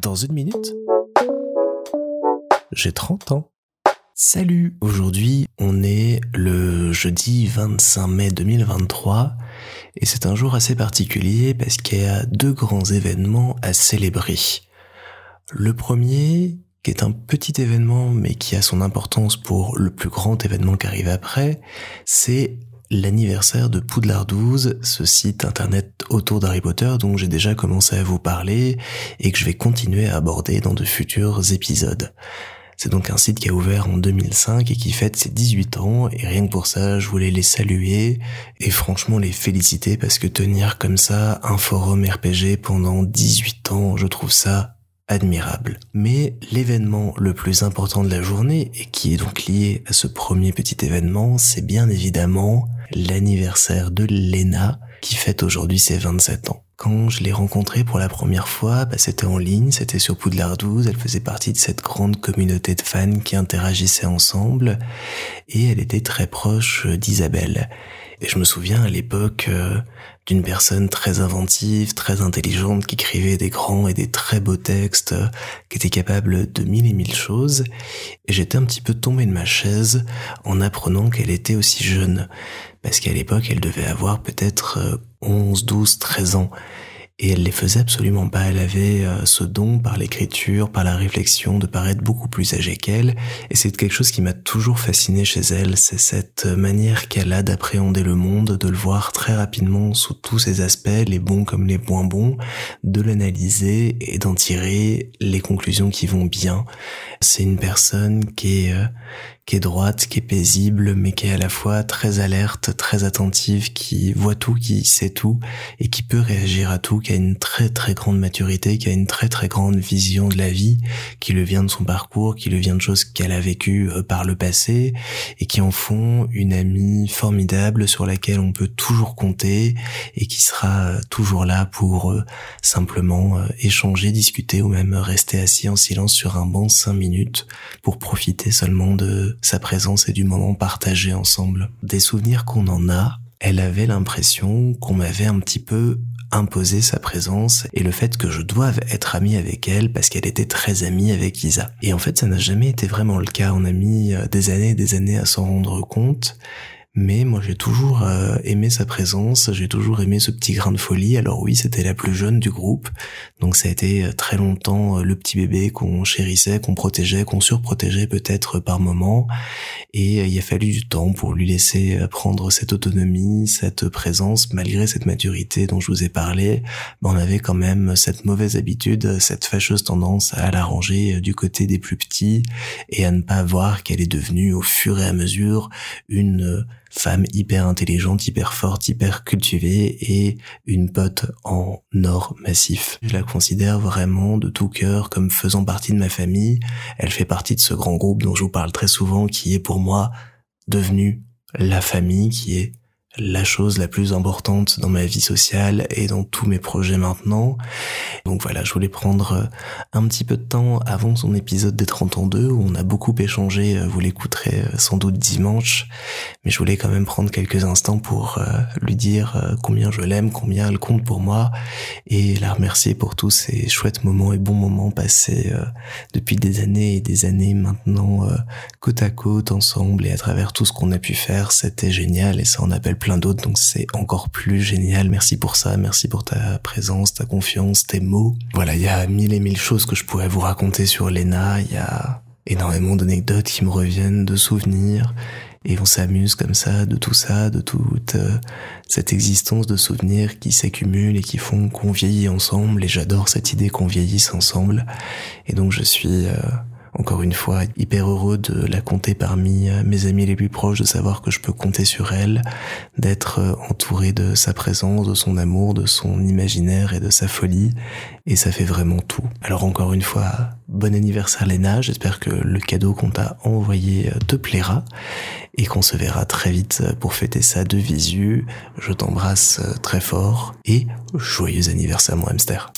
Dans une minute, j'ai 30 ans. Salut, aujourd'hui on est le jeudi 25 mai 2023 et c'est un jour assez particulier parce qu'il y a deux grands événements à célébrer. Le premier, qui est un petit événement mais qui a son importance pour le plus grand événement qui arrive après, c'est l'anniversaire de Poudlard 12, ce site internet autour d'Harry Potter dont j'ai déjà commencé à vous parler et que je vais continuer à aborder dans de futurs épisodes. C'est donc un site qui a ouvert en 2005 et qui fête ses 18 ans et rien que pour ça, je voulais les saluer et franchement les féliciter parce que tenir comme ça un forum RPG pendant 18 ans, je trouve ça admirable. Mais l'événement le plus important de la journée et qui est donc lié à ce premier petit événement, c'est bien évidemment l'anniversaire de Lena qui fête aujourd'hui ses 27 ans. Quand je l'ai rencontrée pour la première fois, bah, c'était en ligne, c'était sur Poudlard 12, elle faisait partie de cette grande communauté de fans qui interagissaient ensemble, et elle était très proche d'Isabelle. Et je me souviens à l'époque euh, d'une personne très inventive, très intelligente, qui écrivait des grands et des très beaux textes, qui était capable de mille et mille choses. Et j'étais un petit peu tombé de ma chaise en apprenant qu'elle était aussi jeune. Parce qu'à l'époque, elle devait avoir peut-être 11, 12, 13 ans et elle les faisait absolument pas. Elle avait euh, ce don par l'écriture, par la réflexion, de paraître beaucoup plus âgée qu'elle, et c'est quelque chose qui m'a toujours fasciné chez elle, c'est cette manière qu'elle a d'appréhender le monde, de le voir très rapidement sous tous ses aspects, les bons comme les moins bons, de l'analyser et d'en tirer les conclusions qui vont bien. C'est une personne qui est, euh, qui est droite, qui est paisible, mais qui est à la fois très alerte, très attentive, qui voit tout, qui sait tout, et qui peut réagir à tout, qui a une très très grande maturité, qui a une très très grande vision de la vie, qui le vient de son parcours, qui le vient de choses qu'elle a vécues euh, par le passé, et qui en font une amie formidable sur laquelle on peut toujours compter, et qui sera euh, toujours là pour euh, simplement échanger, discuter, ou même rester assis en silence sur un banc cinq minutes, pour profiter seulement de sa présence et du moment partagé ensemble. Des souvenirs qu'on en a, elle avait l'impression qu'on m'avait un petit peu imposé sa présence et le fait que je doive être ami avec elle parce qu'elle était très amie avec Isa. Et en fait, ça n'a jamais été vraiment le cas. On a mis euh, des années et des années à s'en rendre compte mais moi j'ai toujours euh, aimé sa présence, j'ai toujours aimé ce petit grain de folie. Alors oui, c'était la plus jeune du groupe, donc ça a été euh, très longtemps euh, le petit bébé qu'on chérissait, qu'on protégeait, qu'on surprotégeait peut-être par moment, et il a fallu du temps pour lui laisser prendre cette autonomie, cette présence, malgré cette maturité dont je vous ai parlé. Ben, on avait quand même cette mauvaise habitude, cette fâcheuse tendance à la ranger du côté des plus petits et à ne pas voir qu'elle est devenue au fur et à mesure une femme hyper intelligente, hyper forte, hyper cultivée et une pote en or massif. Je la considère vraiment de tout cœur comme faisant partie de ma famille. Elle fait partie de ce grand groupe dont je vous parle très souvent qui est pour moi devenu la famille, qui est la chose la plus importante dans ma vie sociale et dans tous mes projets maintenant. Donc voilà, je voulais prendre euh, un petit peu de temps avant son épisode des 30 ans 2 où on a beaucoup échangé, euh, vous l'écouterez euh, sans doute dimanche, mais je voulais quand même prendre quelques instants pour lui dire combien je l'aime, combien elle compte pour moi et la remercier pour tous ces chouettes moments et bons moments passés depuis des années et des années maintenant côte à côte ensemble et à travers tout ce qu'on a pu faire, c'était génial et ça en appelle d'autres, donc c'est encore plus génial. Merci pour ça, merci pour ta présence, ta confiance, tes mots. Voilà, il y a mille et mille choses que je pourrais vous raconter sur Lena, il y a énormément d'anecdotes qui me reviennent, de souvenirs, et on s'amuse comme ça, de tout ça, de toute euh, cette existence de souvenirs qui s'accumulent et qui font qu'on vieillit ensemble, et j'adore cette idée qu'on vieillisse ensemble, et donc je suis... Euh, encore une fois, hyper heureux de la compter parmi euh, mes amis les plus proches, de savoir que je peux compter sur elle, d'être euh, entouré de sa présence, de son amour, de son imaginaire et de sa folie. Et ça fait vraiment tout. Alors encore une fois, bon anniversaire Léna, j'espère que le cadeau qu'on t'a envoyé euh, te plaira et qu'on se verra très vite pour fêter ça de visu. Je t'embrasse très fort et joyeux anniversaire mon hamster.